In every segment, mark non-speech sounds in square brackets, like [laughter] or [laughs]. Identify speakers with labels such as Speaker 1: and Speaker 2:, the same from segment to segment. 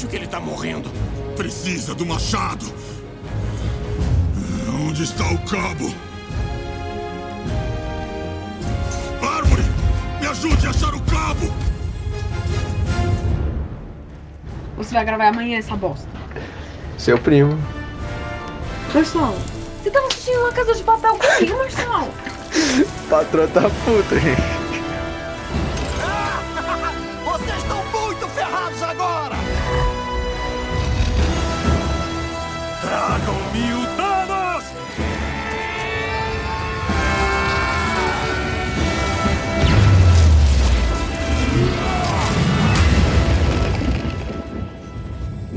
Speaker 1: acho que ele tá morrendo.
Speaker 2: Precisa do machado. Onde está o cabo? Árvore! Me ajude a achar o cabo!
Speaker 3: Você vai gravar amanhã essa bosta.
Speaker 4: Seu primo.
Speaker 3: Marcelo, você tava assistindo uma casa de papel comigo, Marcelo. [laughs]
Speaker 4: Patrão tá puto, gente.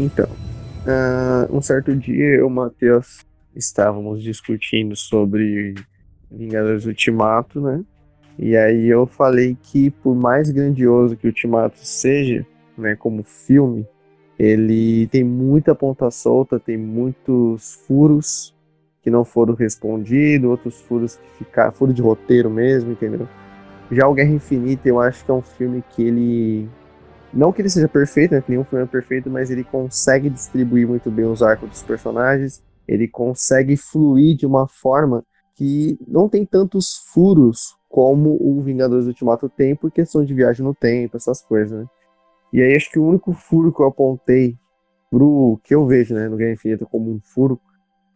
Speaker 4: Então, ah, um certo dia eu e o Matheus estávamos discutindo sobre Vingadores Ultimato, né? E aí eu falei que por mais grandioso que o Ultimato seja, né, como filme, ele tem muita ponta solta, tem muitos furos que não foram respondidos, outros furos que ficaram, furo de roteiro mesmo, entendeu? Já o Guerra Infinita, eu acho que é um filme que ele não que ele seja perfeito, né? Que nenhum filme é perfeito, mas ele consegue distribuir muito bem os arcos dos personagens. Ele consegue fluir de uma forma que não tem tantos furos como o Vingadores Ultimato tem por questão de viagem no tempo, essas coisas, né? E aí acho que o único furo que eu apontei pro que eu vejo, né, no Guerra Infinita como um furo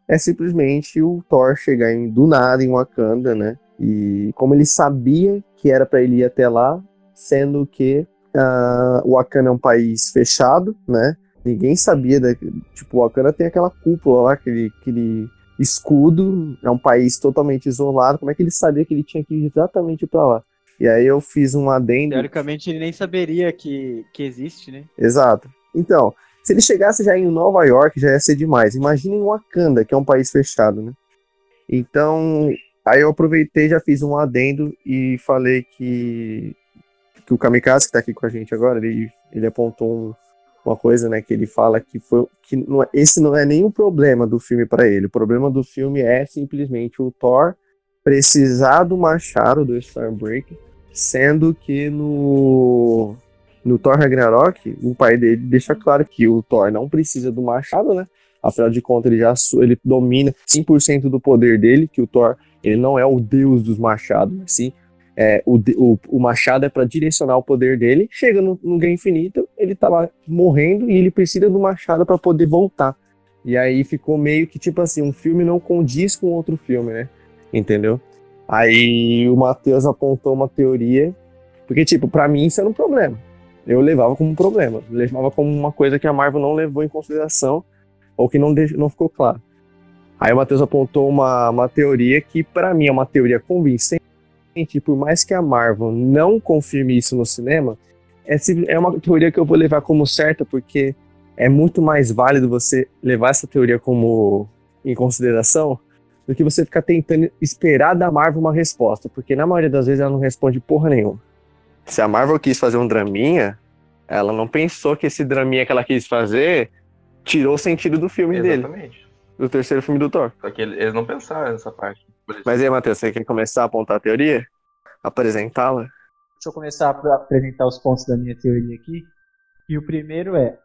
Speaker 4: é simplesmente o Thor chegar em, do nada em Wakanda, né? E como ele sabia que era para ele ir até lá, sendo que Uh, o Wakanda é um país fechado, né? Ninguém sabia, da, tipo, o Wakanda tem aquela cúpula lá, aquele, aquele escudo, é um país totalmente isolado. Como é que ele sabia que ele tinha que ir exatamente para lá? E aí eu fiz um adendo.
Speaker 5: Teoricamente ele nem saberia que, que existe, né?
Speaker 4: Exato. Então, se ele chegasse já em Nova York, já ia ser demais. Imagina em Wakanda, que é um país fechado, né? Então, aí eu aproveitei, já fiz um adendo e falei que que o Kamikaze, que tá aqui com a gente agora, ele, ele apontou um, uma coisa, né, que ele fala que, foi, que não, é, esse não é nem o problema do filme para ele. O problema do filme é simplesmente o Thor precisar do machado do Stormbreaker, sendo que no no Thor Ragnarok, o pai dele deixa claro que o Thor não precisa do machado, né? Afinal de contas, ele já ele domina 100% do poder dele, que o Thor, ele não é o deus dos machados, sim é, o, o, o, machado é para direcionar o poder dele. Chega no, no Infinito, ele tá lá morrendo e ele precisa do machado para poder voltar. E aí ficou meio que tipo assim, um filme não condiz com outro filme, né? Entendeu? Aí o Matheus apontou uma teoria, porque tipo, para mim isso era um problema. Eu levava como um problema, levava como uma coisa que a Marvel não levou em consideração ou que não, deixou, não ficou claro. Aí o Matheus apontou uma, uma teoria que para mim é uma teoria convincente e por mais que a Marvel não confirme isso no cinema, é uma teoria que eu vou levar como certa, porque é muito mais válido você levar essa teoria como em consideração do que você ficar tentando esperar da Marvel uma resposta, porque na maioria das vezes ela não responde porra nenhuma. Se a Marvel quis fazer um draminha, ela não pensou que esse draminha que ela quis fazer tirou o sentido do filme
Speaker 6: Exatamente.
Speaker 4: dele. Do terceiro filme do Thor.
Speaker 6: Só que eles não pensaram nessa parte.
Speaker 4: Mas aí, Matheus, você quer começar a apontar a teoria? Apresentá-la?
Speaker 5: Deixa eu começar a apresentar os pontos da minha teoria aqui. E o primeiro é: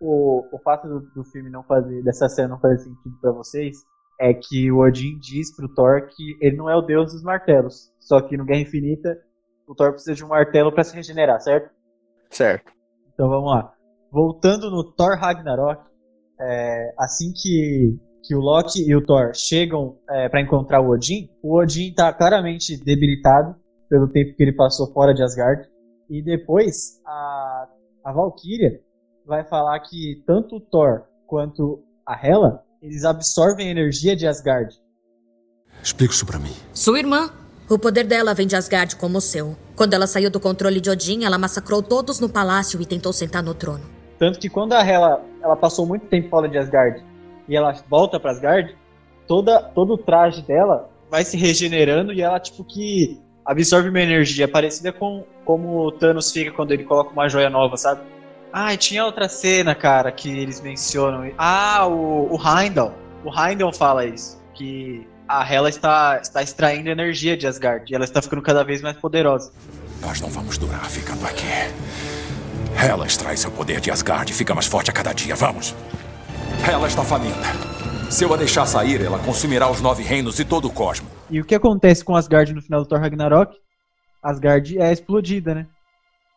Speaker 5: o, o fato do, do filme não fazer, dessa cena não fazer sentido para vocês, é que o Odin diz pro Thor que ele não é o deus dos martelos. Só que no Guerra Infinita, o Thor precisa de um martelo para se regenerar, certo?
Speaker 4: Certo.
Speaker 5: Então vamos lá. Voltando no Thor Ragnarok, é, assim que que o Loki e o Thor chegam é, para encontrar o Odin, o Odin está claramente debilitado pelo tempo que ele passou fora de Asgard. E depois a, a Valkyria vai falar que tanto o Thor quanto a Hela eles absorvem a energia de Asgard.
Speaker 2: Explica isso para mim.
Speaker 7: Sua irmã. O poder dela vem de Asgard como o seu. Quando ela saiu do controle de Odin, ela massacrou todos no palácio e tentou sentar no trono.
Speaker 5: Tanto que quando a Hela ela passou muito tempo fora de Asgard e ela volta para Asgard, toda todo o traje dela vai se regenerando e ela tipo que absorve uma energia parecida com como o Thanos fica quando ele coloca uma joia nova, sabe? Ah, e tinha outra cena, cara, que eles mencionam. Ah, o, o Heimdall. O Heimdall fala isso, que a Hela está, está extraindo energia de Asgard e ela está ficando cada vez mais poderosa.
Speaker 2: Nós não vamos durar ficando aqui.
Speaker 8: Ela extrai seu poder de Asgard e fica mais forte a cada dia. Vamos. Ela está faminta. Se eu a deixar sair, ela consumirá os nove reinos e todo o cosmo.
Speaker 5: E o que acontece com Asgard no final do Thor Ragnarok? Asgard é explodida, né?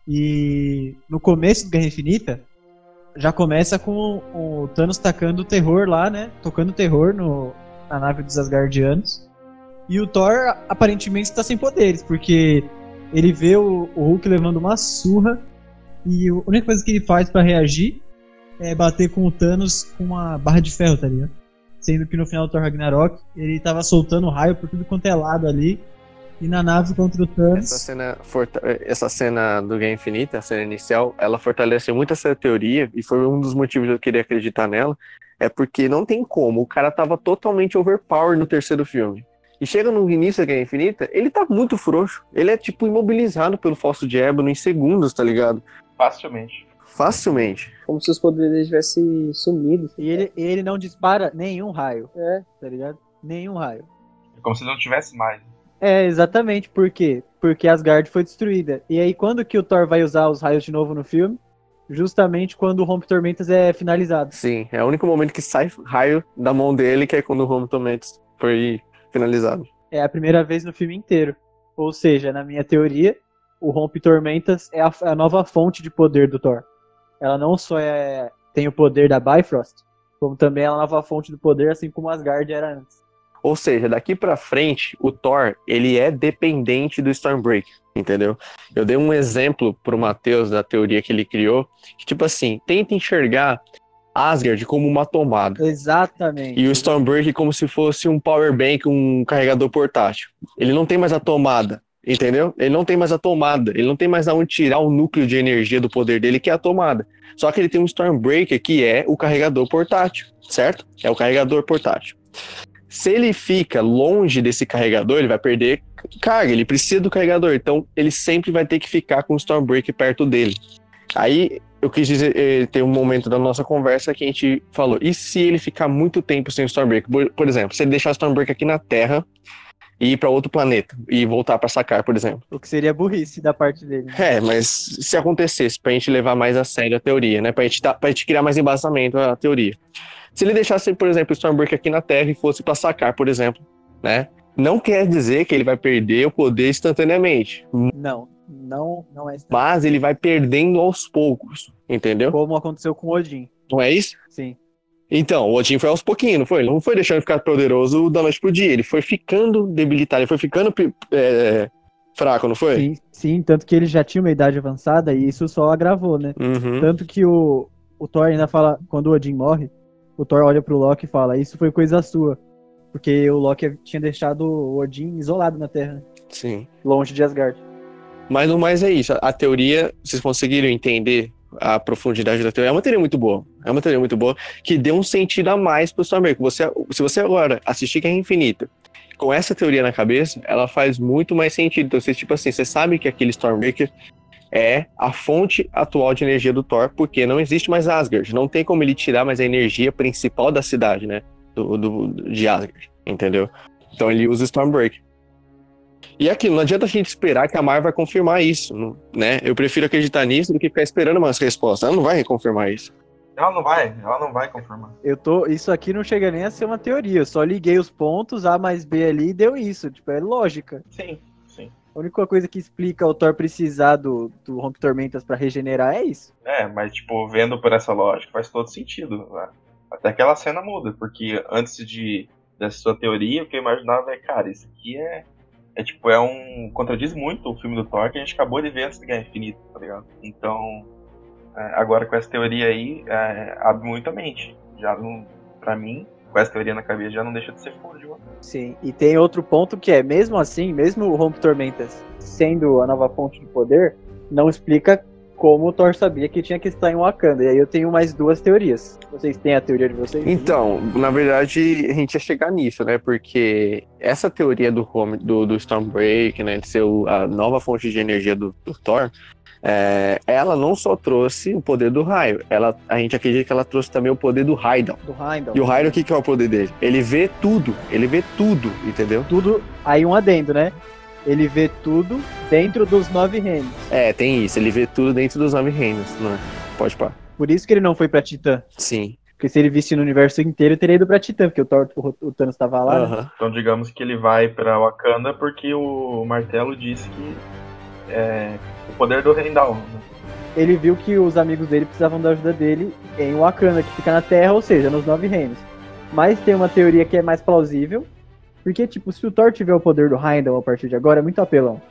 Speaker 5: E no começo do Guerra Infinita, já começa com o Thanos tacando terror lá, né? Tocando terror no, na nave dos Asgardianos. E o Thor aparentemente está sem poderes, porque ele vê o, o Hulk levando uma surra e a única coisa que ele faz para reagir é bater com o Thanos com uma barra de ferro, tá ligado? Sendo que no final do Thor Ragnarok ele tava soltando raio por tudo quanto é lado ali. E na nave contra o Thanos.
Speaker 4: Essa cena, essa cena do Guerra Infinita, a cena inicial, ela fortalece muito essa teoria e foi um dos motivos de eu querer acreditar nela. É porque não tem como, o cara tava totalmente overpowered no terceiro filme. E chega no início da Guerra Infinita, ele tá muito frouxo. Ele é tipo imobilizado pelo Falso de Ébano em segundos, tá ligado?
Speaker 6: Facilmente.
Speaker 4: Facilmente.
Speaker 9: Como se os poderes dele tivessem sumido.
Speaker 5: E ele, ele não dispara nenhum raio,
Speaker 9: É.
Speaker 5: tá ligado? Nenhum raio.
Speaker 6: É como se não tivesse mais.
Speaker 5: É, exatamente. Por quê? Porque Asgard foi destruída. E aí, quando que o Thor vai usar os raios de novo no filme? Justamente quando o Rompe Tormentas é finalizado.
Speaker 4: Sim, é o único momento que sai raio da mão dele, que é quando o Home Tomatoes foi finalizado.
Speaker 5: É a primeira vez no filme inteiro. Ou seja, na minha teoria, o Rompe Tormentas é a, a nova fonte de poder do Thor. Ela não só é, tem o poder da Bifrost, como também é a nova fonte do poder, assim como Asgard era antes.
Speaker 4: Ou seja, daqui pra frente, o Thor, ele é dependente do Stormbreaker, entendeu? Eu dei um exemplo pro Matheus da teoria que ele criou, que tipo assim, tenta enxergar Asgard como uma tomada.
Speaker 5: Exatamente.
Speaker 4: E o Stormbreaker como se fosse um power bank, um carregador portátil. Ele não tem mais a tomada, entendeu? Ele não tem mais a tomada, ele não tem mais aonde tirar o núcleo de energia do poder dele, que é a tomada. Só que ele tem um Stormbreaker que é o carregador portátil, certo? É o carregador portátil. Se ele fica longe desse carregador, ele vai perder carga, ele precisa do carregador, então ele sempre vai ter que ficar com o Stormbreaker perto dele. Aí eu quis dizer, eh, tem um momento da nossa conversa que a gente falou, e se ele ficar muito tempo sem o Stormbreaker? Por, por exemplo, se ele deixar o Stormbreaker aqui na Terra e ir para outro planeta e voltar para sacar, por exemplo.
Speaker 5: O que seria burrice da parte dele.
Speaker 4: É, mas se acontecesse, pra gente levar mais a sério a teoria, né? Pra gente, tá, pra gente criar mais embasamento à teoria. Se ele deixasse, por exemplo, o Stormbreaker aqui na Terra e fosse pra sacar, por exemplo, né? Não quer dizer que ele vai perder o poder instantaneamente,
Speaker 5: Não, não, não é
Speaker 4: mas ele vai perdendo aos poucos, entendeu?
Speaker 5: Como aconteceu com Odin.
Speaker 4: Não é isso?
Speaker 5: Sim.
Speaker 4: Então, o Odin foi aos pouquinhos, não foi? Ele não foi deixando ficar poderoso da noite pro dia. Ele foi ficando debilitado, ele foi ficando é, fraco, não foi?
Speaker 5: Sim, sim, tanto que ele já tinha uma idade avançada e isso só agravou, né?
Speaker 4: Uhum.
Speaker 5: Tanto que o, o Thor ainda fala, quando o Odin morre, o Thor olha pro Loki e fala, isso foi coisa sua. Porque o Loki tinha deixado o Odin isolado na Terra, né?
Speaker 4: Sim.
Speaker 5: longe de Asgard.
Speaker 4: Mas no mais é isso. A teoria, vocês conseguiram entender a profundidade da teoria? É uma teoria muito boa. É uma teoria muito boa que deu um sentido a mais pro Stormbreaker. Você, se você agora assistir Guerra Infinita com essa teoria na cabeça, ela faz muito mais sentido. Então, você, tipo assim, você sabe que aquele Stormbreaker é a fonte atual de energia do Thor, porque não existe mais Asgard. Não tem como ele tirar mais a energia principal da cidade, né? Do, do, de Asgard, entendeu? Então ele usa o Stormbreaker. E aquilo, não adianta a gente esperar que a Marvel vai confirmar isso, não- né? Eu prefiro acreditar nisso do que ficar esperando umas respostas. Ela não vai confirmar isso.
Speaker 6: Ela não vai, ela não vai confirmar.
Speaker 5: Eu tô, isso aqui não chega nem a ser uma teoria, eu só liguei os pontos A mais B ali e deu isso, tipo, é lógica.
Speaker 6: Sim, sim.
Speaker 5: A única coisa que explica o Thor precisar do, do Rompe Tormentas pra regenerar é isso.
Speaker 6: É, mas tipo, vendo por essa lógica, faz todo sentido. né? Até aquela cena muda, porque antes de dessa sua teoria, o que eu imaginava é, cara, isso aqui é. É tipo, é um. contradiz muito o filme do Thor que a gente acabou de ver antes de Guerra Infinita, tá ligado? Então, é, agora com essa teoria aí, é, abre muito a mente. Já não. Pra mim, com essa teoria na cabeça, já não deixa de ser fútil.
Speaker 5: Sim, e tem outro ponto que é, mesmo assim, mesmo o Rompe Tormentas sendo a nova fonte de poder, não explica como o Thor sabia que tinha que estar em Wakanda. E aí eu tenho mais duas teorias. Vocês têm a teoria de vocês?
Speaker 4: Então, na verdade, a gente ia chegar nisso, né? Porque essa teoria do, home, do, do Stormbreak, né? De ser o- a nova fonte de energia do, do Thor, é, ela não só trouxe o poder do raio, ela, a gente acredita que ela trouxe também o poder do Heimdall.
Speaker 5: Do Heimdall.
Speaker 4: E o Heimdall, o que, que é o poder dele? Ele vê tudo, ele vê tudo, entendeu?
Speaker 5: Tudo, aí um adendo, né? Ele vê tudo dentro dos nove reinos.
Speaker 4: É, tem isso. Ele vê tudo dentro dos nove reinos, né? Pode pá.
Speaker 5: Por isso que ele não foi pra Titã.
Speaker 4: Sim.
Speaker 5: Porque se ele visse no universo inteiro, ele teria ido pra Titã, porque o, Thor, o, o Thanos tava lá. né?
Speaker 4: Aham.
Speaker 6: Então digamos que ele vai pra Wakanda porque o martelo disse que é o poder do Heimdall. né?
Speaker 5: Ele viu que os amigos dele precisavam da ajuda dele em Wakanda, que fica na Terra, ou seja, nos nove reinos. Mas tem uma teoria que é mais plausível, porque, tipo, se o Thor tiver o poder do Heimdall a partir de agora, é muito apelão.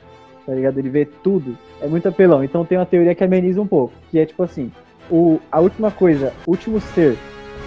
Speaker 5: Tá ligado? Ele vê tudo, é muito apelão. Então tem uma teoria que ameniza um pouco, que é tipo assim, o, a última coisa, o último ser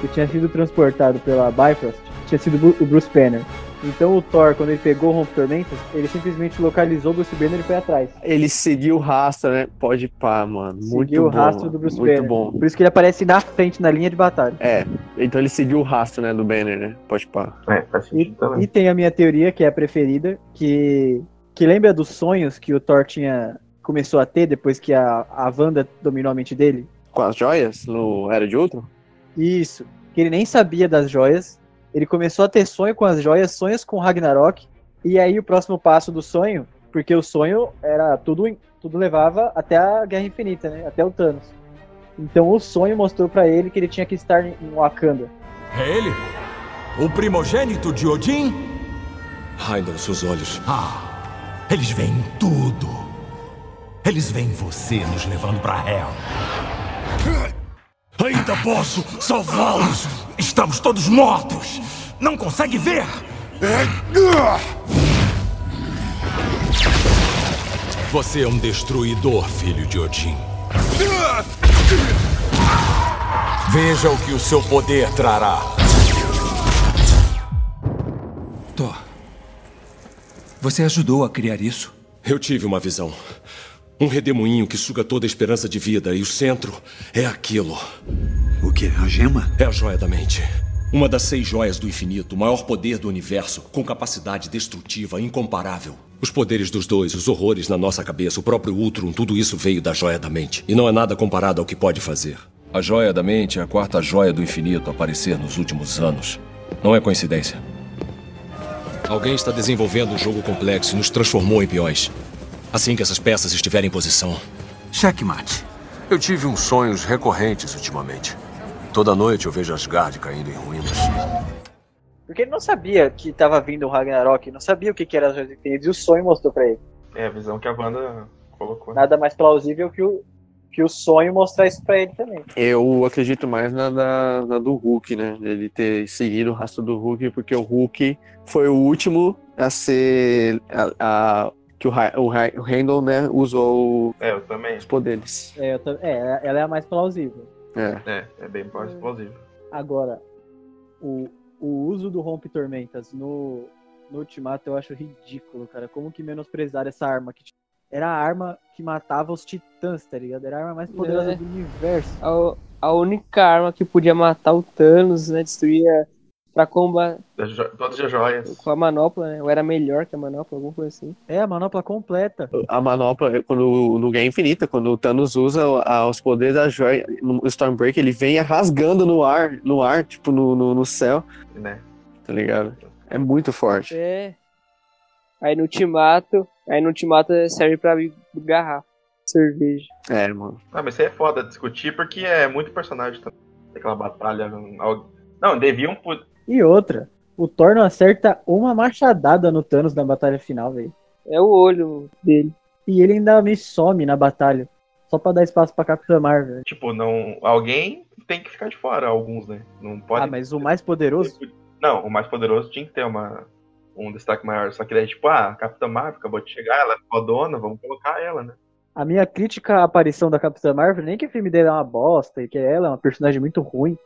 Speaker 5: que tinha sido transportado pela Bifrost tinha sido o Bruce Banner. Então o Thor, quando ele pegou o Rompe Tormentas, ele simplesmente localizou o Bruce Banner e foi atrás.
Speaker 4: Ele seguiu o rastro, né? Pode pá, mano. Muito
Speaker 5: Seguiu o
Speaker 4: bom.
Speaker 5: rastro do Bruce
Speaker 4: Muito
Speaker 5: Banner.
Speaker 4: bom.
Speaker 5: Por isso que ele aparece na frente, na linha de batalha.
Speaker 4: É, então ele seguiu o rastro, né, do Banner, né? Pode pá.
Speaker 6: É, faz
Speaker 5: E,
Speaker 6: sentido também.
Speaker 5: e tem a minha teoria, que é a preferida, que, que lembra dos sonhos que o Thor tinha começou a ter depois que a, a Wanda dominou a mente dele?
Speaker 4: Com as joias no Era de Ultron?
Speaker 5: Isso. Que ele nem sabia das joias. Ele começou a ter sonho com as joias, sonhos com Ragnarok. E aí o próximo passo do sonho, porque o sonho era tudo, tudo levava até a Guerra Infinita, né? Até o Thanos. Então o sonho mostrou pra ele que ele tinha que estar em Wakanda.
Speaker 8: É ele? O primogênito de Odin?
Speaker 10: Heimdall, seus olhos.
Speaker 1: Ah, eles veem tudo. Eles veem você nos levando pra Hell. Ainda posso salvá-los. Estamos todos mortos. Não consegue ver?
Speaker 8: Você é um destruidor, filho de Odin. Veja o que o seu poder trará.
Speaker 11: Thor, você ajudou a criar isso?
Speaker 10: Eu tive uma visão. Um redemoinho que suga toda a esperança de vida e o centro é aquilo.
Speaker 11: O que? A gema?
Speaker 10: É a joia da mente. Uma das seis joias do infinito, o maior poder do universo, com capacidade destrutiva incomparável. Os poderes dos dois, os horrores na nossa cabeça, o próprio Ultron, tudo isso veio da joia da mente. E não é nada comparado ao que pode fazer. A joia da mente é a quarta joia do infinito a aparecer nos últimos anos. Não é coincidência. Alguém está desenvolvendo um jogo complexo e nos transformou em peões. Assim que essas peças estiverem em posição.
Speaker 11: Checkmate.
Speaker 8: Eu tive uns sonhos recorrentes ultimamente. Toda noite eu vejo Asgard caindo em ruínas.
Speaker 5: Porque ele não sabia que tava vindo o Ragnarok, não sabia o que, que era as joias infinitas, e o sonho mostrou pra ele.
Speaker 6: É a visão que a Wanda colocou.
Speaker 5: Nada mais plausível que o, que o sonho mostrar isso pra ele também.
Speaker 4: Eu acredito mais na, da, na do Hulk, né? Ele ter seguido o rastro do Hulk, porque o Hulk foi o último a ser. A, a- que o, o, o Randall, né, usou
Speaker 6: É, eu também.
Speaker 4: os poderes.
Speaker 5: É, eu é, ela é a mais plausível.
Speaker 4: É.
Speaker 6: É, é bem plausível.
Speaker 5: Agora, o, o uso do Rompe Tormentas no, no Ultimato eu acho ridículo, cara. Como que menosprezar essa arma? Que era a arma que matava os titãs, tá ligado? Era a arma mais poderosa
Speaker 9: É.
Speaker 5: do universo.
Speaker 9: A, a única arma que podia matar o Thanos, né? Destruir a, pra combater
Speaker 6: Todas as joias.
Speaker 9: com a manopla, né? Ou era melhor que a manopla, alguma coisa assim.
Speaker 5: É, a manopla completa.
Speaker 4: A manopla, quando no Guerra Infinita, quando o Thanos usa a- os poderes da joia, no Stormbreaker, ele vem rasgando no ar, no ar, tipo, no, no, no céu,
Speaker 6: Né?
Speaker 4: tá ligado? É muito forte.
Speaker 9: É. Aí no Ultimato, aí no Ultimato serve pra garrafa, cerveja.
Speaker 4: É, mano.
Speaker 6: Ah, mas isso aí é foda discutir porque é muito personagem também. Aquela batalha. al- Não, deviam.
Speaker 5: E outra, o Thor não acerta uma machadada no Thanos na batalha final, velho.
Speaker 9: É o olho dele.
Speaker 5: E ele ainda me some na batalha. Só pra dar espaço pra Capitã Marvel.
Speaker 6: Tipo, não. Alguém tem que ficar de fora, alguns, né? Não pode.
Speaker 5: Ah, mas o mais poderoso?
Speaker 6: Não, o mais poderoso tinha que ter uma, um destaque maior. Só que daí, tipo, ah, a Capitã Marvel acabou de chegar, ela é fodona, vamos colocar ela, né?
Speaker 5: A minha crítica à aparição da Capitã Marvel, nem que o filme dele é uma bosta e que ela é uma personagem muito ruim,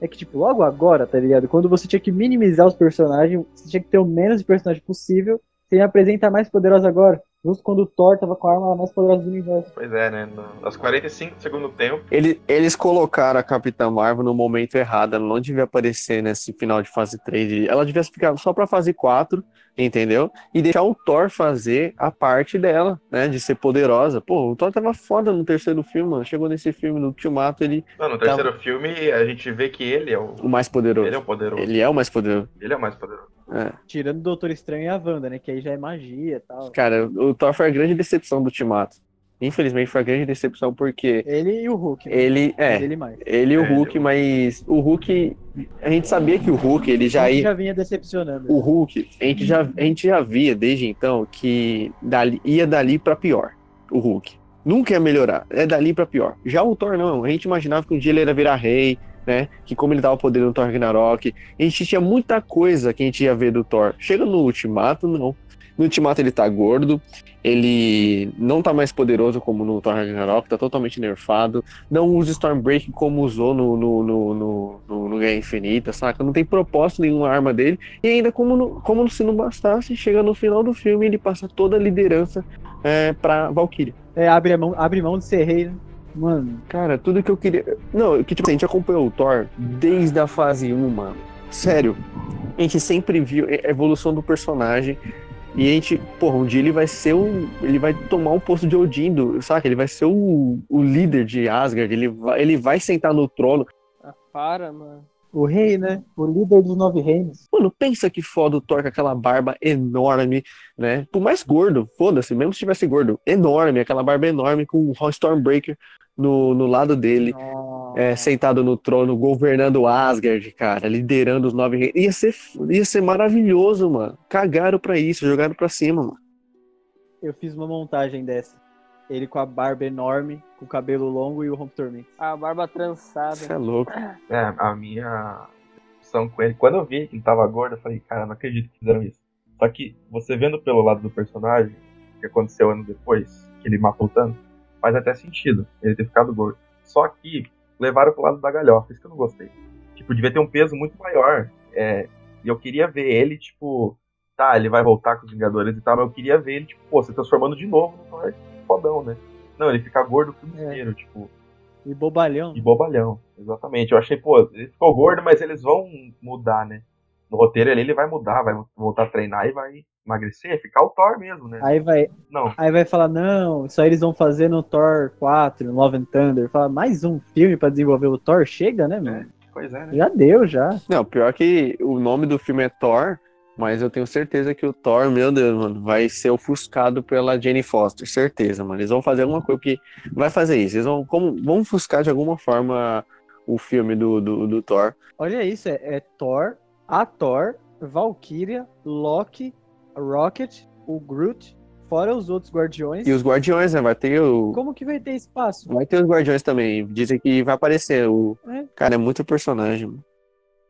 Speaker 5: é que, tipo, logo agora, tá ligado? Quando você tinha que minimizar os personagens, você tinha que ter o menos de personagem possível, você ia apresentar a mais poderosa agora. Justo quando o Thor tava com a arma mais poderosa do universo.
Speaker 6: Pois é, né? No, aos 45 do segundo tempo.
Speaker 4: Ele- eles colocaram a Capitã Marvel no momento errado, ela não devia aparecer nesse final de fase 3. Ela devia ficar só pra fase 4, entendeu? E deixar o Thor fazer a parte dela, né? De ser poderosa. Pô, o Thor tava foda no terceiro filme, mano. Chegou nesse filme, no Ultimato, ele
Speaker 6: Não, no terceiro filme a gente vê que ele é o,
Speaker 4: o mais poderoso.
Speaker 6: ele é o poderoso.
Speaker 4: Ele é o mais poderoso.
Speaker 6: Ele é o mais poderoso.
Speaker 4: É.
Speaker 5: Tirando o Doutor Estranho e a Wanda, né? Que aí já é magia e tal.
Speaker 4: Cara, o Thor foi a grande decepção do Ultimato. Infelizmente foi a grande decepção porque
Speaker 5: Ele e o Hulk. né?
Speaker 4: ele é,
Speaker 5: Ele mais.
Speaker 4: ele e o
Speaker 6: É,
Speaker 4: Hulk, mas o Hulk, a gente sabia que o Hulk, ele já ia
Speaker 5: já vinha decepcionando.
Speaker 4: o Hulk, a gente já, a gente já via desde então que dali, ia dali pra pior, o Hulk. Nunca ia melhorar, é dali pra pior. Já o Thor não, a gente imaginava que um dia ele ia virar rei, né? Que como ele dava poder no Thor Ragnarok, a gente tinha muita coisa que a gente ia ver do Thor. Chega no Ultimato, não. No Ultimato ele tá gordo, ele não tá mais poderoso como no Thor Ragnarok, tá totalmente nerfado. Não usa Stormbreaker como usou no, no, no, no, no, no Guerra Infinita, saca? Não tem propósito nenhuma arma dele. E ainda, como, no- como se não bastasse, chega no final do filme ele passa toda a liderança é, pra Valkyria.
Speaker 5: É, abre, a mão, abre mão de ser rei, né? Mano,
Speaker 4: Cara, tudo que eu queria. Não, que tipo, assim, a gente acompanhou o Thor desde a fase 1, mano. Sério. A gente sempre viu a evolução do personagem. E a gente, porra, um dia ele vai ser o. Ele vai tomar o posto de Odin, do, saca? Ele vai ser o, o líder de Asgard. Ele vai, ele vai sentar no trono.
Speaker 9: Ah, para, mano.
Speaker 5: o rei, né? O líder dos nove reinos.
Speaker 4: Mano, pensa que foda o Thor com aquela barba enorme, né? Por mais gordo, foda-se, mesmo se tivesse gordo, enorme, aquela barba enorme com o Stormbreaker no, no lado dele. É, sentado no trono, governando Asgard, cara, liderando os nove reinos. Ia ser, ia ser maravilhoso, mano. Cagaram pra isso, jogaram pra cima, mano.
Speaker 5: Eu fiz uma montagem dessa. Ele com a barba enorme, com o cabelo longo e o Rompe.
Speaker 9: A barba trançada.
Speaker 4: Você é louco.
Speaker 6: É, a minha discussão com ele. Quando eu vi que ele tava gordo, eu falei, cara, não acredito que fizeram isso. Só que você vendo pelo lado do personagem, o que aconteceu anos depois, que ele matou o Thanos, faz até sentido ele ter ficado gordo. Só que levaram pro lado da galhofa, isso que eu não gostei. Tipo, devia ter um peso muito maior. É, e eu queria ver ele, tipo, tá, ele vai voltar com os Vingadores e tal, mas eu queria ver ele, tipo, pô, se transformando de novo no Thor fodão, né? Não, ele fica gordo o filme
Speaker 5: É.
Speaker 6: inteiro, tipo,
Speaker 5: E bobalhão.
Speaker 6: e bobalhão, exatamente. Eu achei, pô, ele ficou gordo, mas eles vão mudar, né? No roteiro ali ele vai mudar, vai voltar a treinar e vai emagrecer, ficar o Thor mesmo, né?
Speaker 5: Aí vai,
Speaker 6: Não,
Speaker 5: aí vai falar, não, isso aí eles vão fazer no Thor 4, no Love and Thunder. Fala, mais um filme pra desenvolver o Thor? Chega, né, mano?
Speaker 6: pois é, né?
Speaker 5: Já deu, já.
Speaker 4: Não, pior que o nome do filme é Thor, mas eu tenho certeza que o Thor, meu Deus, mano, vai ser ofuscado pela Jane Foster. Certeza, mano. Eles vão fazer alguma coisa que vai fazer isso. Eles vão, como, vão ofuscar de alguma forma o filme do, do, do Thor.
Speaker 5: Olha isso, é, é Thor, a Thor, Valkyria, Loki, Rocket, o Groot, fora os outros guardiões.
Speaker 4: E os Guardiões, né? Vai ter o.
Speaker 5: Como que vai ter espaço?
Speaker 4: Vai ter os Guardiões também. Dizem que vai aparecer. O...
Speaker 5: É.
Speaker 4: Cara, é muito personagem, mano.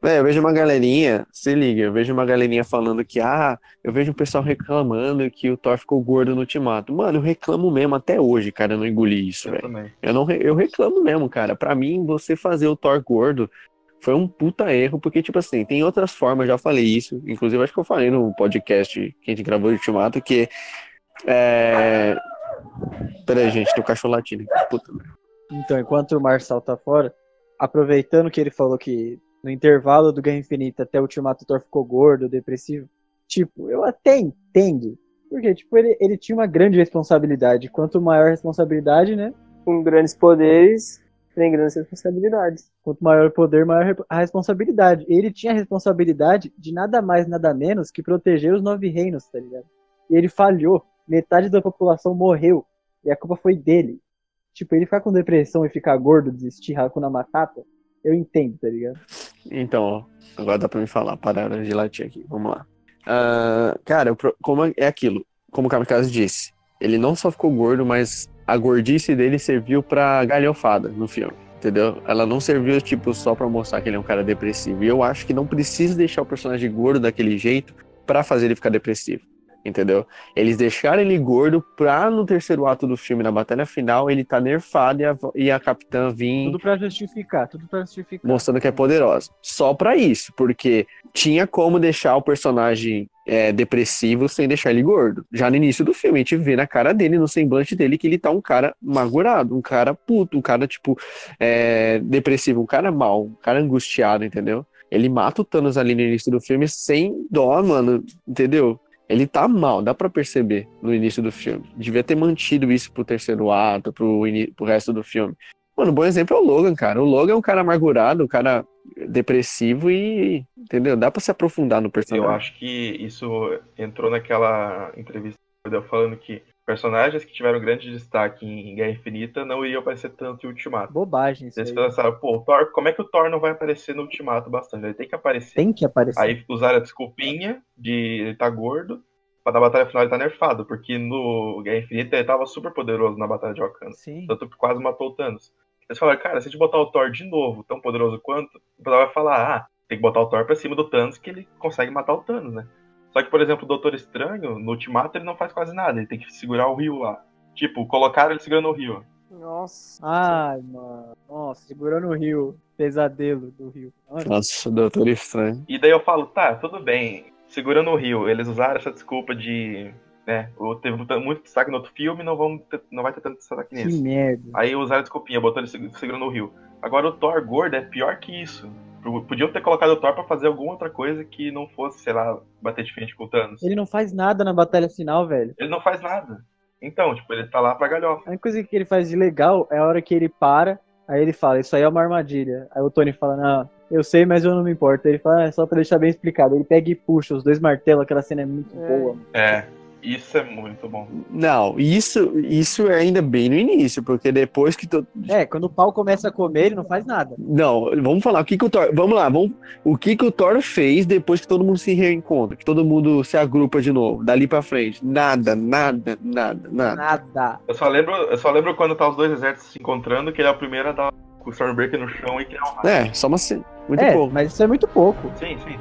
Speaker 4: Véi, eu vejo uma galerinha, se liga, eu vejo uma galerinha falando que, ah, eu vejo um pessoal reclamando que o Thor ficou gordo no Ultimato. Mano, eu reclamo mesmo até hoje, cara, eu não engoli isso,
Speaker 6: Eu
Speaker 4: velho.
Speaker 6: também.
Speaker 4: Eu, não, eu reclamo mesmo, cara. Pra mim, você fazer o Thor gordo foi um puta erro, porque, tipo assim, tem outras formas, já falei isso. Inclusive, acho que eu falei no podcast que a gente gravou de Ultimato, que é. Pera aí, gente, tem um cachorro latindo. Puta merda.
Speaker 5: Então, enquanto o Marçal tá fora, aproveitando que ele falou que no intervalo do Guerra Infinita até o Ultimato o Thor ficou gordo, depressivo, tipo, eu até entendo. Porque, tipo, ele, ele tinha uma grande responsabilidade. Quanto maior a responsabilidade, né?
Speaker 9: Com grandes poderes, tem grandes responsabilidades.
Speaker 5: Quanto maior o poder, maior a responsabilidade. Ele tinha a responsabilidade de nada mais, nada menos que proteger os nove reinos, tá ligado? E ele falhou. Metade da população morreu. E a culpa foi dele. Tipo, ele ficar com depressão e ficar gordo, desistir, Hakuna Matata, eu entendo, tá ligado?
Speaker 4: Então, ó, agora dá pra me falar, pararam de latir aqui, vamos lá. Ah, cara, como é aquilo, como o Kamikaze disse, ele não só ficou gordo, mas a gordice dele serviu pra galhofada no filme, entendeu? Ela não serviu, tipo, só pra mostrar que ele é um cara depressivo. E eu acho que não precisa deixar o personagem gordo daquele jeito pra fazer ele ficar depressivo. Entendeu? Eles deixaram ele gordo pra no terceiro ato do filme, na batalha final, ele tá nerfado e a, e a capitã vir
Speaker 5: Tudo pra justificar, tudo pra justificar.
Speaker 4: mostrando que é poderosa. Só pra isso, porque tinha como deixar o personagem é, depressivo sem deixar ele gordo. Já no início do filme, a gente vê na cara dele, no semblante dele, que ele tá um cara amargurado, um cara puto, um cara, tipo, é, depressivo, um cara mal, um cara angustiado, entendeu? Ele mata o Thanos ali no início do filme sem dó, mano, entendeu? Ele tá mal, dá pra perceber no início do filme. Devia ter mantido isso pro terceiro ato, pro, pro resto do filme. Mano, um bom exemplo é o Logan, cara. O Logan é um cara amargurado, um cara depressivo e. Entendeu? Dá pra se aprofundar no personagem.
Speaker 6: Eu acho que isso entrou naquela entrevista que eu falando que personagens que tiveram grande destaque em Guerra Infinita não iriam aparecer tanto em Ultimato.
Speaker 5: Bobagem isso
Speaker 6: Eles
Speaker 5: aí.
Speaker 6: pensaram, pô, o Thor, como é que o Thor não vai aparecer no Ultimato bastante? Ele tem que aparecer.
Speaker 5: Tem que aparecer.
Speaker 6: Aí usaram a desculpinha de ele tá gordo, pra na batalha final ele tá nerfado, porque no Guerra Infinita ele tava super poderoso na batalha de Wakanda.
Speaker 5: Sim.
Speaker 6: Tanto que quase matou o Thanos. Eles falaram, cara, se a gente botar o Thor de novo, tão poderoso quanto, o pessoal vai falar, ah, tem que botar o Thor pra cima do Thanos, que ele consegue matar o Thanos, né? Só que, por exemplo, o Doutor Estranho, no Ultimato, ele não faz quase nada, ele tem que segurar o rio lá. Tipo, colocaram ele segurando o rio.
Speaker 9: Nossa.
Speaker 5: Ai, mano. Nossa, segurando o rio. Pesadelo do rio. Olha.
Speaker 4: Nossa, Doutor Estranho.
Speaker 6: E daí eu falo, tá, tudo bem, segurando o rio, eles usaram essa desculpa de. Né, o- teve muito destaque no outro filme, não, vamos ter- não vai ter tanto destaque
Speaker 5: Que
Speaker 6: nesse.
Speaker 5: merda.
Speaker 6: Aí usaram a desculpinha, botou ele segu- segurando o rio. Agora o Thor gordo é pior que isso. Podiam ter colocado o Thor pra fazer alguma outra coisa que não fosse, sei lá, bater de frente com o Thanos.
Speaker 5: Ele não faz nada na batalha final, velho.
Speaker 6: Ele não faz nada. Então, tipo, ele tá lá pra galhofa.
Speaker 5: A única coisa que ele faz de legal é a hora que ele para, aí ele fala, isso aí é uma armadilha. Aí o Tony fala, não, eu sei, mas eu não me importo. Ele fala, ah, é só pra deixar bem explicado. Ele pega e puxa os dois martelos, aquela cena é muito boa. mano.
Speaker 6: É, isso é muito bom.
Speaker 4: Não, isso, isso é ainda bem no início, porque depois que. To...
Speaker 5: É, quando o pau começa a comer, ele não faz nada.
Speaker 4: Não, vamos falar o que, que o Thor. Vamos lá, vamos. O que, que o Thor fez depois que todo mundo se reencontra, que todo mundo se agrupa de novo, dali pra frente. Nada, nada, nada, nada.
Speaker 5: Nada.
Speaker 6: Eu só lembro, eu só lembro quando tá os dois exércitos se encontrando, que ele é o primeiro a dar o Stormbreaker no chão e criar um raio.
Speaker 4: É, só uma cena. Muito
Speaker 5: é,
Speaker 4: pouco.
Speaker 5: mas isso é muito pouco.
Speaker 6: Sim, sim.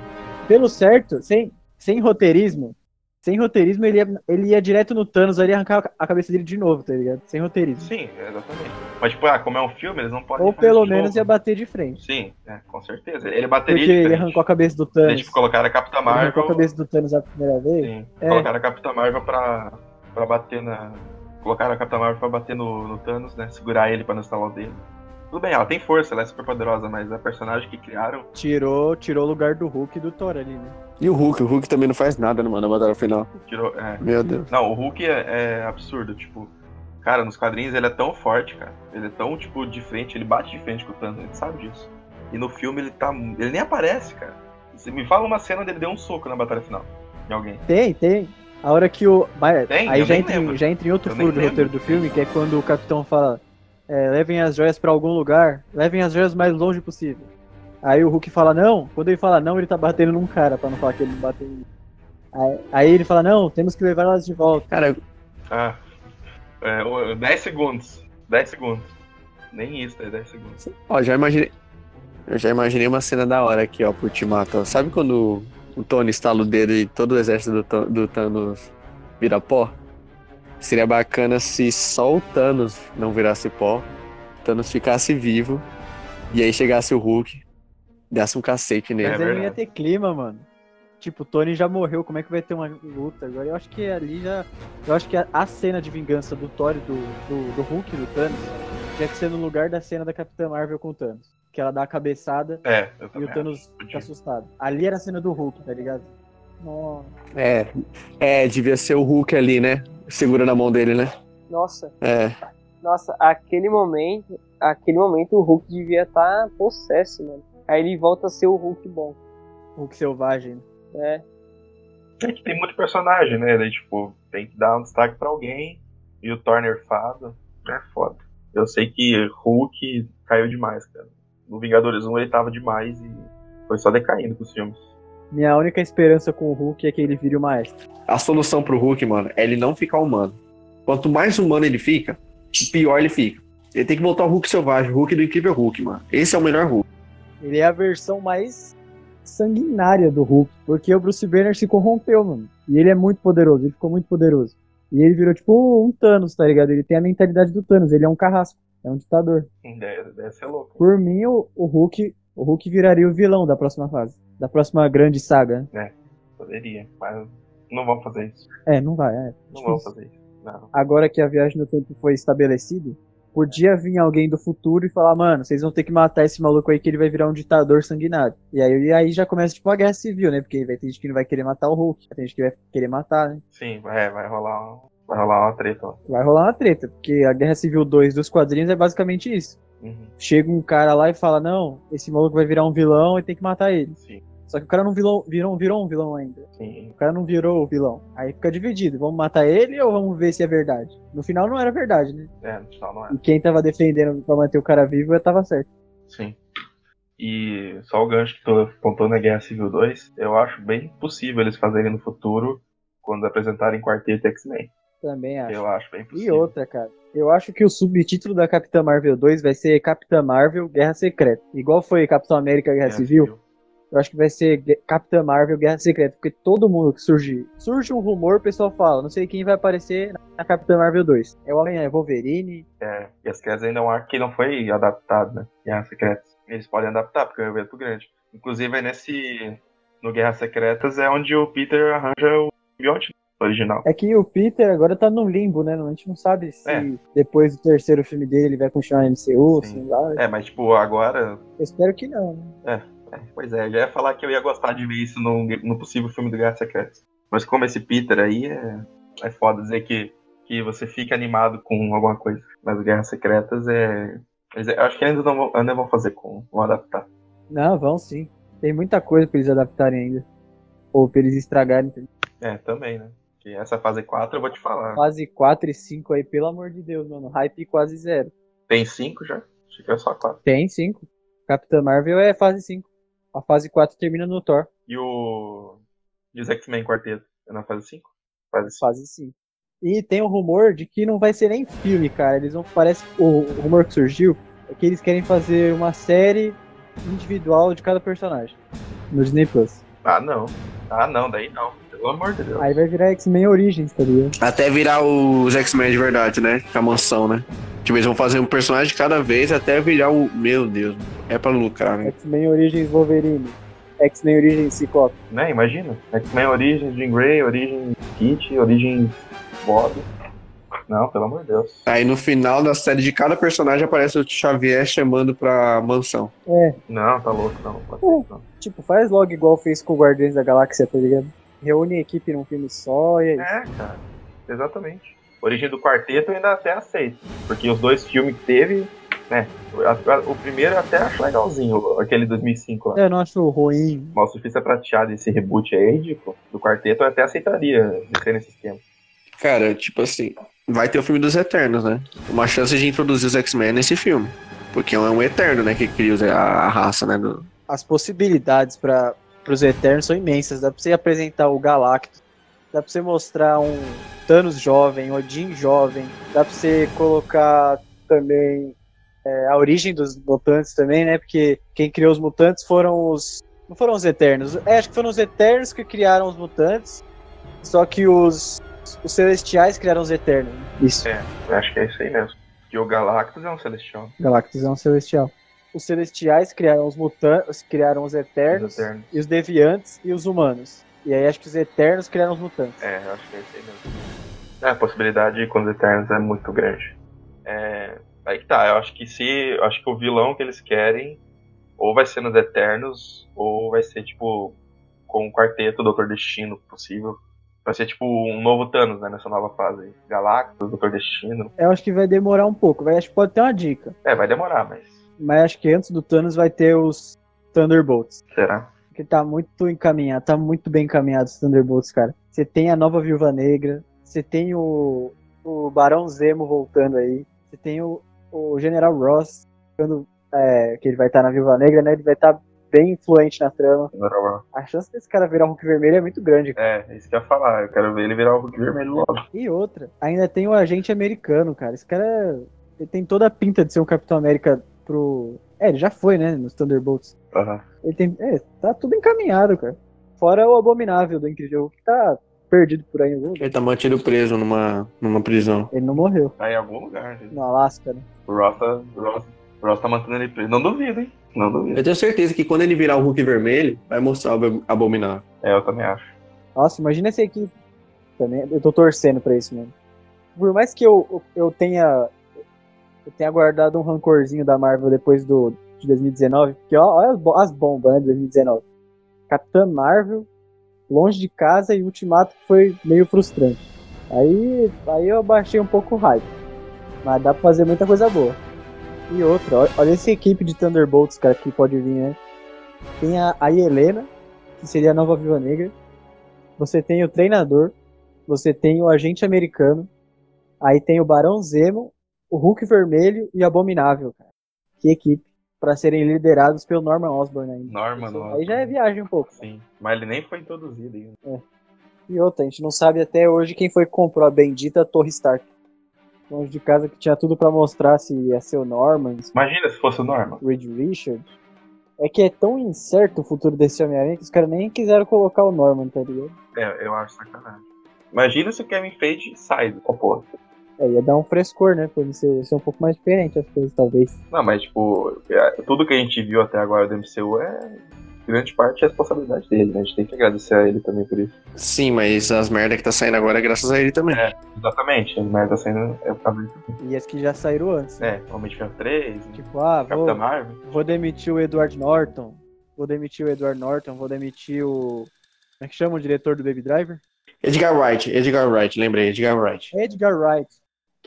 Speaker 5: Pelo certo, sem, sem roteirismo, sem roteirismo, ele ia, ele ia direto no Thanos, ele ia arrancar a cabeça dele de novo, tá ligado? Sem roteirismo.
Speaker 6: Sim, exatamente. Mas, tipo, ah, como é um filme, eles não podem.
Speaker 5: Ou pelo
Speaker 6: de
Speaker 5: menos ia bater de frente.
Speaker 6: Sim, é, com certeza. Ele bateria
Speaker 5: Porque ele
Speaker 6: diferente.
Speaker 5: arrancou a cabeça do
Speaker 6: Eles,
Speaker 5: Thanos.
Speaker 6: tipo, colocaram a Capitã
Speaker 5: Ele arrancou a
Speaker 6: Marvel.
Speaker 5: cabeça do Thanos a primeira vez.
Speaker 6: Sim,
Speaker 5: É.
Speaker 6: colocaram a Capitã Marvel pra, pra bater na. Colocaram a Capitã Marvel pra bater no, no Thanos, né? Segurar ele pra não estalar o dedo. Tudo bem, ela tem força, ela é super poderosa, mas a personagem que criaram.
Speaker 5: Tirou, tirou o lugar do Hulk e do Thor ali, né?
Speaker 4: E o Hulk, o Hulk também não faz nada, né, mano, na batalha final.
Speaker 6: Tirou, é.
Speaker 4: Meu Deus.
Speaker 6: Não, o Hulk é, é absurdo, tipo. Cara, nos quadrinhos ele é tão forte, cara. Ele é tão, tipo, de frente, ele bate de frente com o Thanos, ele sabe disso. E no filme ele tá. Ele nem aparece, cara. Você me fala uma cena dele deu um soco na batalha final. Em alguém.
Speaker 5: Tem, tem. A hora que o.
Speaker 6: Tem?
Speaker 5: aí
Speaker 6: Eu
Speaker 5: já
Speaker 6: nem
Speaker 5: entra, já entra em outro
Speaker 6: Eu
Speaker 5: furo do roteiro do filme, que é quando o capitão fala: é, levem as joias pra algum lugar, levem as joias o mais longe possível. Aí o Hulk fala não, quando ele fala não, ele tá batendo num cara, pra não falar que ele não bateu em. Aí, aí ele fala, não, temos que levar elas de volta.
Speaker 4: Cara,
Speaker 6: Ah. É, o- 10 segundos. 10 segundos. Nem isso, é 10 segundos.
Speaker 4: ó, já imaginei. Eu já imaginei uma cena da hora aqui, ó, pro Ultimato. Sabe quando o Tony estala o dedo e todo o exército do, do Thanos vira pó? Seria bacana se só o Thanos não virasse pó, o Thanos ficasse vivo, e aí chegasse o Hulk, desse um cacete nele.
Speaker 5: Mas aí não ia ter clima, mano. Tipo, o Tony já morreu, como é que vai ter uma luta agora? Eu acho que ali já. Eu acho que a, a cena de vingança do Thor do, do, do Hulk e do Thanos tinha que ser no lugar da cena da Capitã Marvel com o Thanos. Que ela dá a cabeçada
Speaker 6: É,
Speaker 5: e o Thanos fica assustado. Ali era a cena do Hulk, tá ligado? Nossa.
Speaker 4: É, é, devia ser o Hulk ali, né? Segurando a mão dele, né?
Speaker 9: Nossa,
Speaker 4: É.
Speaker 9: nossa, aquele momento, aquele momento o Hulk devia estar possesso, mano. Aí ele volta a ser o Hulk bom.
Speaker 5: Hulk selvagem.
Speaker 9: É.
Speaker 6: É que tem muito personagem, né? Daí, tipo, tem que dar um destaque pra alguém. E o Thor nerfado. É foda. Eu sei que Hulk caiu demais, cara. No Vingadores 1 ele tava demais e foi só decaindo com os filmes.
Speaker 5: Minha única esperança com o Hulk é que ele vire o maestro.
Speaker 4: A solução pro Hulk, mano, é ele não ficar humano. Quanto mais humano ele fica, pior ele fica. Ele tem que voltar ao Hulk selvagem, o Hulk do incrível Hulk, mano. Esse é o melhor Hulk.
Speaker 5: Ele é a versão mais sanguinária do Hulk. Porque o Bruce Banner se corrompeu, mano. E ele é muito poderoso, ele ficou muito poderoso. E ele virou tipo um Thanos, tá ligado? Ele tem a mentalidade do Thanos, ele é um carrasco, é um ditador.
Speaker 6: Deve, deve ser louco.
Speaker 5: Por mim, o, o Hulk, o Hulk viraria o vilão da próxima fase, da próxima grande saga.
Speaker 6: É, poderia, mas não vamos fazer isso.
Speaker 5: É, não vai, é.
Speaker 6: Não vamos fazer isso. Não.
Speaker 5: Agora que a viagem no tempo foi estabelecida, podia vir alguém do futuro e falar, mano, vocês vão ter que matar esse maluco aí que ele vai virar um ditador sanguinário. E aí, e aí já começa tipo a guerra civil, né? Porque vai ter gente que não vai querer matar o Hulk, vai ter gente que vai querer matar, né?
Speaker 6: Sim, vai, vai rolar um Vai rolar uma treta lá.
Speaker 5: Vai rolar uma treta, porque a Guerra Civil 2 dos quadrinhos é basicamente isso.
Speaker 6: Uhum.
Speaker 5: Chega um cara lá e fala, não, esse maluco vai virar um vilão e tem que matar ele.
Speaker 6: Sim.
Speaker 5: Só que o cara não virou, virou, virou um vilão ainda.
Speaker 6: Sim.
Speaker 5: O cara não virou o vilão. Aí fica dividido. Vamos matar ele ou vamos ver se é verdade? No final não era verdade, né?
Speaker 6: É, no final não é.
Speaker 5: E quem tava defendendo pra manter o cara vivo tava certo.
Speaker 6: Sim. E só o gancho que tu apontou na Guerra Civil 2, eu acho bem possível eles fazerem no futuro quando apresentarem Quarteto X-Men.
Speaker 5: Também acho.
Speaker 6: Eu acho bem
Speaker 5: E
Speaker 6: possível.
Speaker 5: outra, cara. Eu acho que o subtítulo da Capitã Marvel 2 vai ser Capitã Marvel Guerra Secreta. Igual foi Capitão América Guerra,
Speaker 6: Guerra
Speaker 5: Civil. Eu acho que vai ser Capitã Marvel Guerra Secreta. Porque todo mundo que surgir. Surge um rumor, o pessoal fala. Não sei quem vai aparecer na Capitã Marvel 2. É o Homem, é Wolverine.
Speaker 6: É, e as crianças ainda é um arco que não foi adaptado, né? Guerra Secretas. Eles podem adaptar, porque é um evento grande. Inclusive, é nesse. No Guerra Secretas é onde o Peter arranja o simbionte original.
Speaker 5: É que o Peter agora tá no limbo, né? A gente não sabe se
Speaker 6: É.
Speaker 5: depois do terceiro filme dele ele vai continuar no MCU, se vai.
Speaker 6: É, mas tipo, agora.
Speaker 5: Eu espero que não, né?
Speaker 6: É, é, pois é, já ia falar que eu ia gostar de ver isso no, no possível filme do Guerra Secretas. Mas como esse Peter aí é, é foda dizer que, que você fica animado com alguma coisa. Mas Guerras Secretas é. Eu acho que ainda não vão, ainda vão fazer com. vão adaptar.
Speaker 5: Não, vão sim. Tem muita coisa pra eles adaptarem ainda. Ou pra eles estragarem.
Speaker 6: É, também, né? Que essa fase 4 eu vou te falar.
Speaker 5: Fase 4 e 5 aí, pelo amor de Deus, mano. Hype quase zero.
Speaker 6: Tem 5 já? Achei que era só 4.
Speaker 5: Tem 5. Capitã Marvel é fase 5. A fase 4 termina no Thor.
Speaker 6: E o. E os X-Men Quarteto? É na fase 5? Fase 5.
Speaker 5: Fase 5. E tem o rumor de que não vai ser nem filme, cara. Eles vão. Parece. O, o rumor que surgiu é que eles querem fazer uma série individual de cada personagem. No Disney Plus.
Speaker 6: Ah, não. Ah, não, daí não. Pelo amor de Deus.
Speaker 5: Aí vai virar X-Men Origins, tá ligado?
Speaker 4: Até virar os X-Men de verdade, né? Com a mansão, né? Tipo, eles vão fazer um personagem de cada vez até virar o. Meu Deus, é pra lucrar, né?
Speaker 5: X-Men Origins Wolverine. X-Men Origins Ciclope.
Speaker 6: Né, imagina. X-Men Origins, Jean Grey, Origins Kit, Origins Bob. Não, pelo amor de Deus.
Speaker 4: Aí no final da série de cada personagem aparece o Xavier chamando pra mansão.
Speaker 5: É.
Speaker 6: Não, tá louco, não. Pode ser, não.
Speaker 5: Tipo, faz logo igual fez com o Guardiões da Galáxia, tá ligado? Reúne a equipe num filme só e é isso.
Speaker 6: É, cara. Exatamente. Origem do quarteto eu ainda até aceito. Porque os dois filmes que teve, né? O primeiro eu até acho legalzinho, aquele 2005 lá.
Speaker 5: Eu não acho ruim.
Speaker 6: Mal Surfista Prateado, esse reboot aí, é ridículo. Do quarteto eu até aceitaria descer nesse esquema.
Speaker 4: Cara, tipo assim, vai ter o filme dos Eternos, né? Uma chance de introduzir os X-Men nesse filme. Porque é um Eterno, né? Que cria a raça, né? do-
Speaker 5: As possibilidades para os Eternos são imensas. Dá pra você apresentar o Galactus. Dá pra você mostrar um Thanos jovem, Odin jovem. Dá pra você colocar também é, a origem dos mutantes também, né? Porque quem criou os mutantes foram os. Não foram os Eternos. É, acho que foram os Eternos que criaram os mutantes. Só que os, os Celestiais criaram os Eternos. Isso.
Speaker 6: É, eu acho que é isso aí mesmo. E o Galactus é um celestial.
Speaker 5: Galactus é um Celestial. Os Celestiais criaram os mutantes, criaram os Eternos,
Speaker 6: Os Eternos.
Speaker 5: e os Deviantes e os Humanos. E aí acho que os Eternos criaram os mutantes.
Speaker 6: É, eu acho que é isso aí mesmo. É, a possibilidade com os Eternos é muito grande. É, aí que tá, eu acho que se. Acho que o vilão que eles querem ou vai ser nos Eternos, ou vai ser tipo com o quarteto Doutor Destino possível. Vai ser tipo um novo Thanos, né, nessa nova fase. aí. Galactus, Doutor Destino.
Speaker 5: Eu acho que vai demorar um pouco. Vai, acho que pode ter uma dica.
Speaker 6: É, vai demorar, mas
Speaker 5: Mas acho que antes do Thanos vai ter os Thunderbolts.
Speaker 6: será?
Speaker 5: Que tá muito encaminhado, tá muito bem encaminhado os Thunderbolts, cara. Você tem a nova Viúva Negra, você tem o, o Barão Zemo voltando aí, você tem o, o General Ross, quando, é, que ele vai estar na Viúva Negra, né? Ele vai estar bem influente na trama. A chance desse cara virar Hulk vermelho é muito grande.
Speaker 6: É, é isso que eu ia falar. Eu quero ver ele virar o Hulk vermelho logo.
Speaker 5: E outra, ainda tem o agente americano, cara. Esse cara é- ele tem toda a pinta de ser um Capitão América pro. É, ele já foi, né? Nos Thunderbolts.
Speaker 6: Aham.
Speaker 5: Ele tem. É, tá tudo encaminhado, cara. Fora o abominável do Incrível Hulk, que tá perdido por aí em algum lugar.
Speaker 4: Ele tá mantido preso numa, numa prisão.
Speaker 5: Ele não morreu.
Speaker 6: Tá em algum lugar. gente.
Speaker 5: No Alasca, né?
Speaker 6: O Ross tá, Ross, Ross tá mantendo ele preso. Não duvido, hein? Não duvido.
Speaker 4: Eu tenho certeza que quando ele virar o Hulk vermelho, vai mostrar o Ab- Abominável.
Speaker 6: É, eu também acho.
Speaker 5: Nossa, imagina essa equipe. Também, eu tô torcendo pra isso mesmo. Por mais que eu, eu tenha. Eu tenha guardado um rancorzinho da Marvel depois do, de 2019. Porque ó, olha as, bo- as bombas, né? De 2019. Capitã Marvel, Longe de Casa e Ultimato que foi meio frustrante. Aí, aí eu baixei um pouco o hype. Mas dá pra fazer muita coisa boa. E outra, olha, olha essa equipe de Thunderbolts, cara, que pode vir, né? Tem a, a Helena, que seria a nova Viva Negra. Você tem o treinador. Você tem o agente americano. Aí tem o Barão Zemo, o Hulk Vermelho e Abominável, cara. Que equipe. Pra serem liderados pelo Norman Osborn ainda.
Speaker 6: Norman, não.
Speaker 5: Aí já é viagem um pouco.
Speaker 6: Sim. Mas ele nem foi introduzido ainda.
Speaker 5: É. E outra, a gente não sabe até hoje quem foi que comprou a bendita Torre Stark. Longe de casa que tinha tudo pra mostrar se ia ser o Norman,
Speaker 6: Imagina se fosse o Norman.
Speaker 5: Reed Richard. É que é tão incerto o futuro desse Homem-Aranha que os caras nem quiseram colocar o Norman, tá ligado?
Speaker 6: É, eu acho sacanagem. Imagina se o Kevin Feige sai do composto.
Speaker 5: É, ia dar um frescor, né? Ele ser, ser um pouco mais diferente as coisas, talvez.
Speaker 6: Não, mas tipo, é, tudo que a gente viu até agora do MCU é grande parte responsabilidade dele, né? A gente tem que agradecer a ele também por isso.
Speaker 4: Sim, mas as merda que tá saindo agora é graças a ele também.
Speaker 6: É, exatamente. As merdas saindo é por causa dele também.
Speaker 5: E as que já saíram antes.
Speaker 6: É, Homem de Ferro 3, né?
Speaker 5: Tipo, ah, vou,
Speaker 6: Capitã Marvel.
Speaker 5: vou demitir o Edward Norton. Vou demitir o Edward Norton, vou demitir o. Como é que chama o diretor do Baby Driver?
Speaker 4: Edgar Wright, Edgar Wright, lembrei, Edgar Wright.
Speaker 5: Edgar Wright.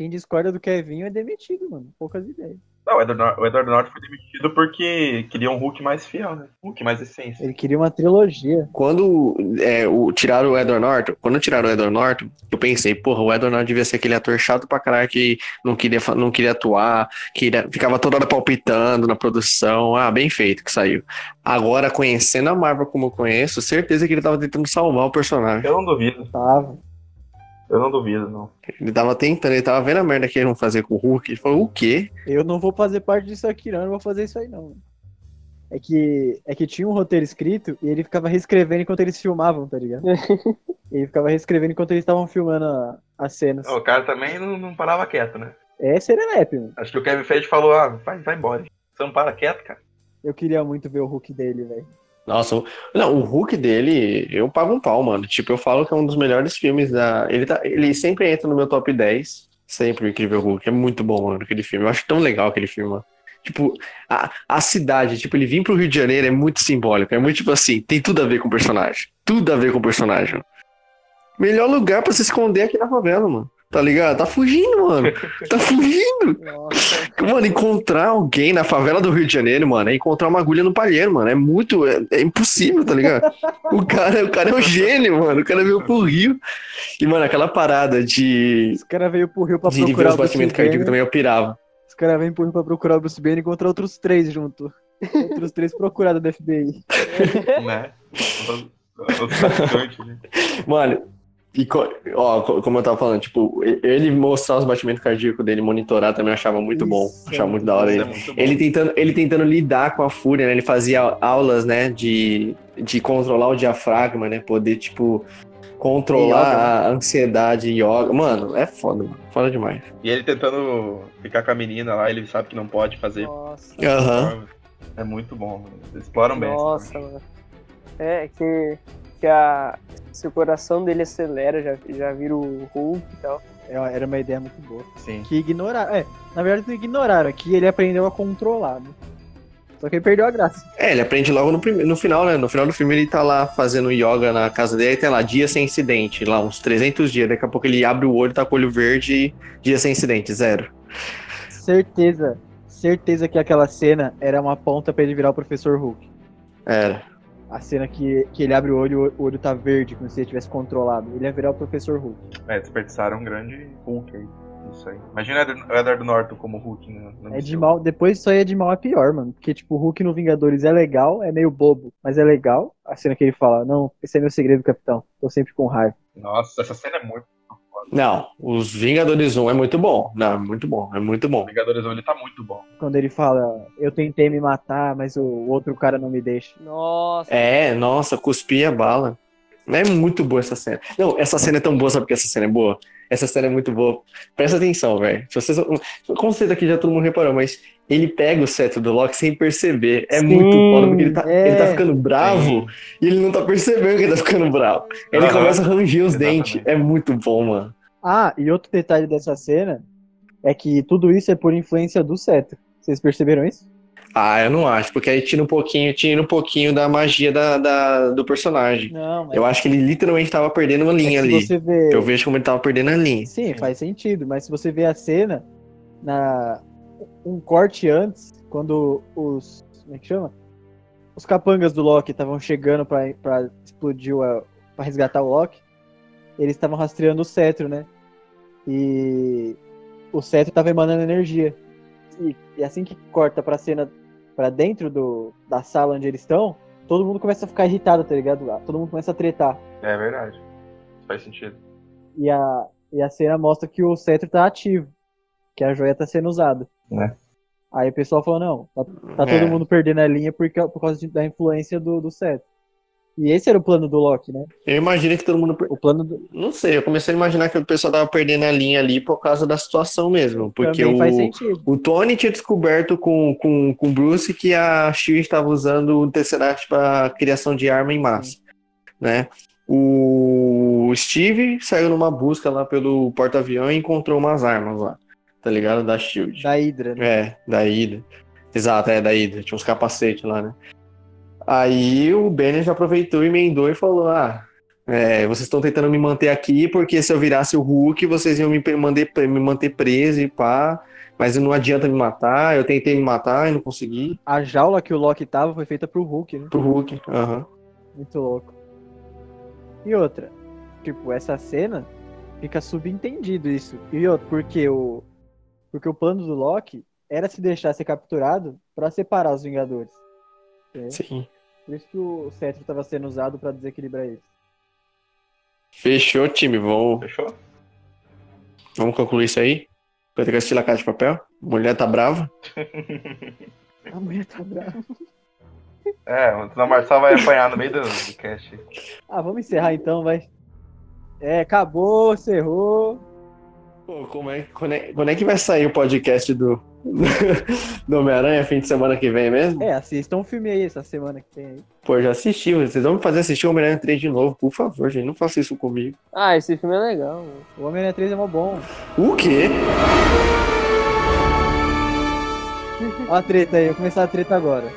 Speaker 5: Quem discorda do Kevinho é demitido, mano. Poucas ideias.
Speaker 6: Não, o Edward, Nor- o Edward Norton foi demitido porque queria um Hulk mais fiel, né? Hulk mais essência.
Speaker 5: Ele queria uma trilogia.
Speaker 4: Quando é, o, tiraram o Edward Norton, quando tiraram o Edward Norton, eu pensei, porra, o Edward Norton devia ser aquele ator chato pra caralho que não queria, não queria atuar, que ele ficava toda hora palpitando na produção. Ah, bem feito que saiu. Agora, conhecendo a Marvel como eu conheço, certeza que ele tava tentando salvar o personagem.
Speaker 6: Eu não duvido.
Speaker 5: Tava.
Speaker 6: Eu não duvido, não.
Speaker 4: Ele tava tentando, ele tava vendo a merda que eles vão fazer com o Hulk. Ele falou, o quê?
Speaker 5: Eu não vou fazer parte disso aqui, não. Eu não vou fazer isso aí, não. É que, é que tinha um roteiro escrito e ele ficava reescrevendo enquanto eles filmavam, tá ligado? [laughs] ele ficava reescrevendo enquanto eles estavam filmando a- as cenas.
Speaker 6: O cara também não, não parava quieto, né?
Speaker 5: É serelepe, mano.
Speaker 6: Acho que o Kevin Feige falou, ah, vai, vai embora. Você não para quieto, cara.
Speaker 5: Eu queria muito ver o Hulk dele, velho.
Speaker 4: Nossa, não, o Hulk dele, eu pago um pau, mano. Tipo, eu falo que é um dos melhores filmes da. Ele, tá, ele sempre entra no meu top 10. Sempre o Incrível Hulk. É muito bom, mano, aquele filme. Eu acho tão legal aquele filme, mano. Tipo, a, a cidade, tipo, ele vir pro Rio de Janeiro é muito simbólico. É muito tipo assim, tem tudo a ver com o personagem. Tudo a ver com o personagem. Melhor lugar pra se esconder aqui na favela, mano. Tá ligado? Tá fugindo, mano. Tá [laughs] fugindo. Mano, encontrar alguém na favela do Rio de Janeiro, mano, é encontrar uma agulha no palheiro, mano. É muito. É, é impossível, tá ligado? O cara, o cara é um gênio, mano. O cara veio pro Rio. E, mano, aquela parada de.
Speaker 5: Os caras veio pro Rio pra
Speaker 4: De
Speaker 5: procurar
Speaker 4: os
Speaker 5: o Bruce
Speaker 4: batimentos cardíacos também eu pirava.
Speaker 5: Os caras vêm pro Rio pra procurar o Bruce Banner e encontrar outros três junto. outros três procurados da FBI. [laughs]
Speaker 6: né? [laughs] Os- os né?
Speaker 4: Mano, e ó, co- como eu tava falando, tipo, ele mostrar os batimentos cardíacos dele, monitorar também eu achava muito bom. Achava muito da hora
Speaker 6: Isso
Speaker 4: ele.
Speaker 6: é.
Speaker 4: Ele tentando, ele tentando lidar com a fúria, né? Ele fazia aulas, né, de, de controlar o diafragma, né? Poder, tipo, controlar
Speaker 5: Yoga, né?
Speaker 4: a ansiedade e yoga. Mano, é foda, mano. Foda demais.
Speaker 6: E ele tentando ficar com a menina lá, ele sabe que não pode fazer.
Speaker 5: Nossa.
Speaker 4: Aham.
Speaker 6: É muito bom, mano. Eles exploram bem.
Speaker 9: Nossa, mano. É que, que a, se o coração dele acelera, já, já vira o Hulk e tal.
Speaker 5: É, Era uma ideia muito boa.
Speaker 6: Sim.
Speaker 5: Que ignoraram. É, na verdade não ignoraram. Aqui ele aprendeu a controlar, né? Só que ele perdeu a graça.
Speaker 4: É, ele aprende logo no, prime- no final, né? No final do filme ele tá lá fazendo yoga na casa dele, tem lá, dia sem incidente, lá uns 300 dias. Daqui a pouco ele abre o olho, tá com o olho verde e dia sem incidente, zero.
Speaker 5: Certeza. Certeza que aquela cena era uma ponta pra ele virar o professor Hulk.
Speaker 4: Era.
Speaker 5: A cena que, que ele abre o olho o olho tá verde, como se ele tivesse controlado. Ele ia virar o professor Hulk.
Speaker 6: É, desperdiçaram um grande Hulk aí. Isso aí. Imagina o Edward- Norton como Hulk no, no
Speaker 5: É de mal, depois isso aí é de mal a pior, mano. Porque, tipo, o Hulk no Vingadores é legal, é meio bobo, mas é legal. A cena que ele fala, não, esse é meu segredo, capitão. Tô sempre com raiva.
Speaker 6: Nossa, essa cena é muito.
Speaker 4: Não, os Vingadores 1 é muito bom. Não, é muito bom, é muito bom.
Speaker 6: O Vingadores 1 ele tá muito bom.
Speaker 5: Quando ele fala, eu tentei me matar, mas o outro cara não me deixa.
Speaker 9: Nossa.
Speaker 4: É, nossa, cuspia a bala. É muito boa essa cena. Não, essa cena é tão boa, sabe porque essa cena é boa? Essa cena é muito boa. Presta atenção, velho. Se vocês. Com certeza aqui já todo mundo reparou, mas ele pega o cetro do Loki sem perceber. É
Speaker 5: Sim,
Speaker 4: muito foda, porque ele tá,
Speaker 5: é.
Speaker 4: ele tá ficando bravo e ele não tá percebendo que ele tá ficando bravo. Ele
Speaker 6: Aham,
Speaker 4: começa a ranger os
Speaker 6: exatamente.
Speaker 4: dentes. É muito bom, mano.
Speaker 5: Ah, e outro detalhe dessa cena é que tudo isso é por influência do cetro. Vocês perceberam isso?
Speaker 4: Ah, eu não acho, porque aí tira um pouquinho, tira um pouquinho da magia da, da- do personagem.
Speaker 5: Não, mas
Speaker 4: Eu acho que ele literalmente tava perdendo uma
Speaker 5: é
Speaker 4: linha
Speaker 5: que
Speaker 4: ali.
Speaker 5: você vê.
Speaker 4: Eu vejo como ele tava perdendo a linha.
Speaker 5: Sim, faz sentido, mas se você vê a cena na um corte antes, quando os como é que chama? Os capangas do Loki estavam chegando pra pra explodir o para resgatar o Loki, eles estavam rastreando o cetro, né? E o cetro tava emanando energia. E, e assim que corta pra cena pra dentro do, da sala onde eles estão, todo mundo começa a ficar irritado, tá ligado? Todo mundo começa a tretar.
Speaker 6: É verdade. Faz sentido.
Speaker 5: E a, e a cena mostra que o cetro tá ativo, que a joia tá sendo usada.
Speaker 6: Né?
Speaker 5: Aí o pessoal falou, não, tá, tá
Speaker 4: É.
Speaker 5: todo mundo perdendo a linha por, ca- por causa de- da influência do, do cetro. E esse era o plano do Loki, né?
Speaker 4: Eu imagino que todo mundo. per-
Speaker 5: O plano do...
Speaker 4: Não sei, eu comecei a imaginar que o pessoal tava perdendo a linha ali por causa da situação mesmo. Porque o,
Speaker 5: faz sentido.
Speaker 4: o Tony tinha descoberto com, com, com o Bruce que a Shield estava usando o Tesseract para criação de arma em massa. Né? O Steve saiu numa busca lá pelo porta-avião e encontrou umas armas lá. Tá ligado? Da Shield.
Speaker 5: Da Hydra, né?
Speaker 4: É, da Hydra. Exato, é da Hydra. Tinha uns capacetes lá, né? Aí o Banner já aproveitou, emendou e falou: Ah, é, vocês estão tentando me manter aqui porque se eu virasse o Hulk, vocês iam me, manter, me manter preso e pá. Mas não adianta me matar. Eu tentei me matar e não consegui.
Speaker 5: A jaula que o Loki tava foi feita pro Hulk, né?
Speaker 4: Pro Hulk. Aham.
Speaker 5: Muito louco. E outra, tipo, essa cena fica subentendido isso. E outra, porque o porque o plano do Loki era se deixar ser capturado pra separar os Vingadores. É.
Speaker 4: Sim.
Speaker 5: Por isso que o cetro tava sendo usado pra desequilibrar eles.
Speaker 4: Fechou, time. Vamos,
Speaker 6: Fechou?
Speaker 4: vamos concluir isso aí? Vai ter que assistir La Casa de Papel? Mulher tá brava?
Speaker 5: A mulher tá brava.
Speaker 6: É, o Dona Marçal vai apanhar no meio do, do cast.
Speaker 5: Ah, vamos encerrar então, vai. É, acabou, encerrou.
Speaker 4: Pô, como é, quando, é, quando é que vai sair o podcast do, [laughs] do Homem-Aranha fim de semana que vem mesmo?
Speaker 5: É, assistam um filme aí essa semana que tem aí.
Speaker 4: Pô, já assisti. Vocês vão me fazer assistir o Homem-Aranha 3 de novo, por favor, gente. Não faça isso comigo.
Speaker 9: Ah, esse filme é legal. mano.
Speaker 5: O Homem-Aranha 3 é mó bom.
Speaker 4: O quê?
Speaker 5: Ó a treta aí, vou começar a treta agora.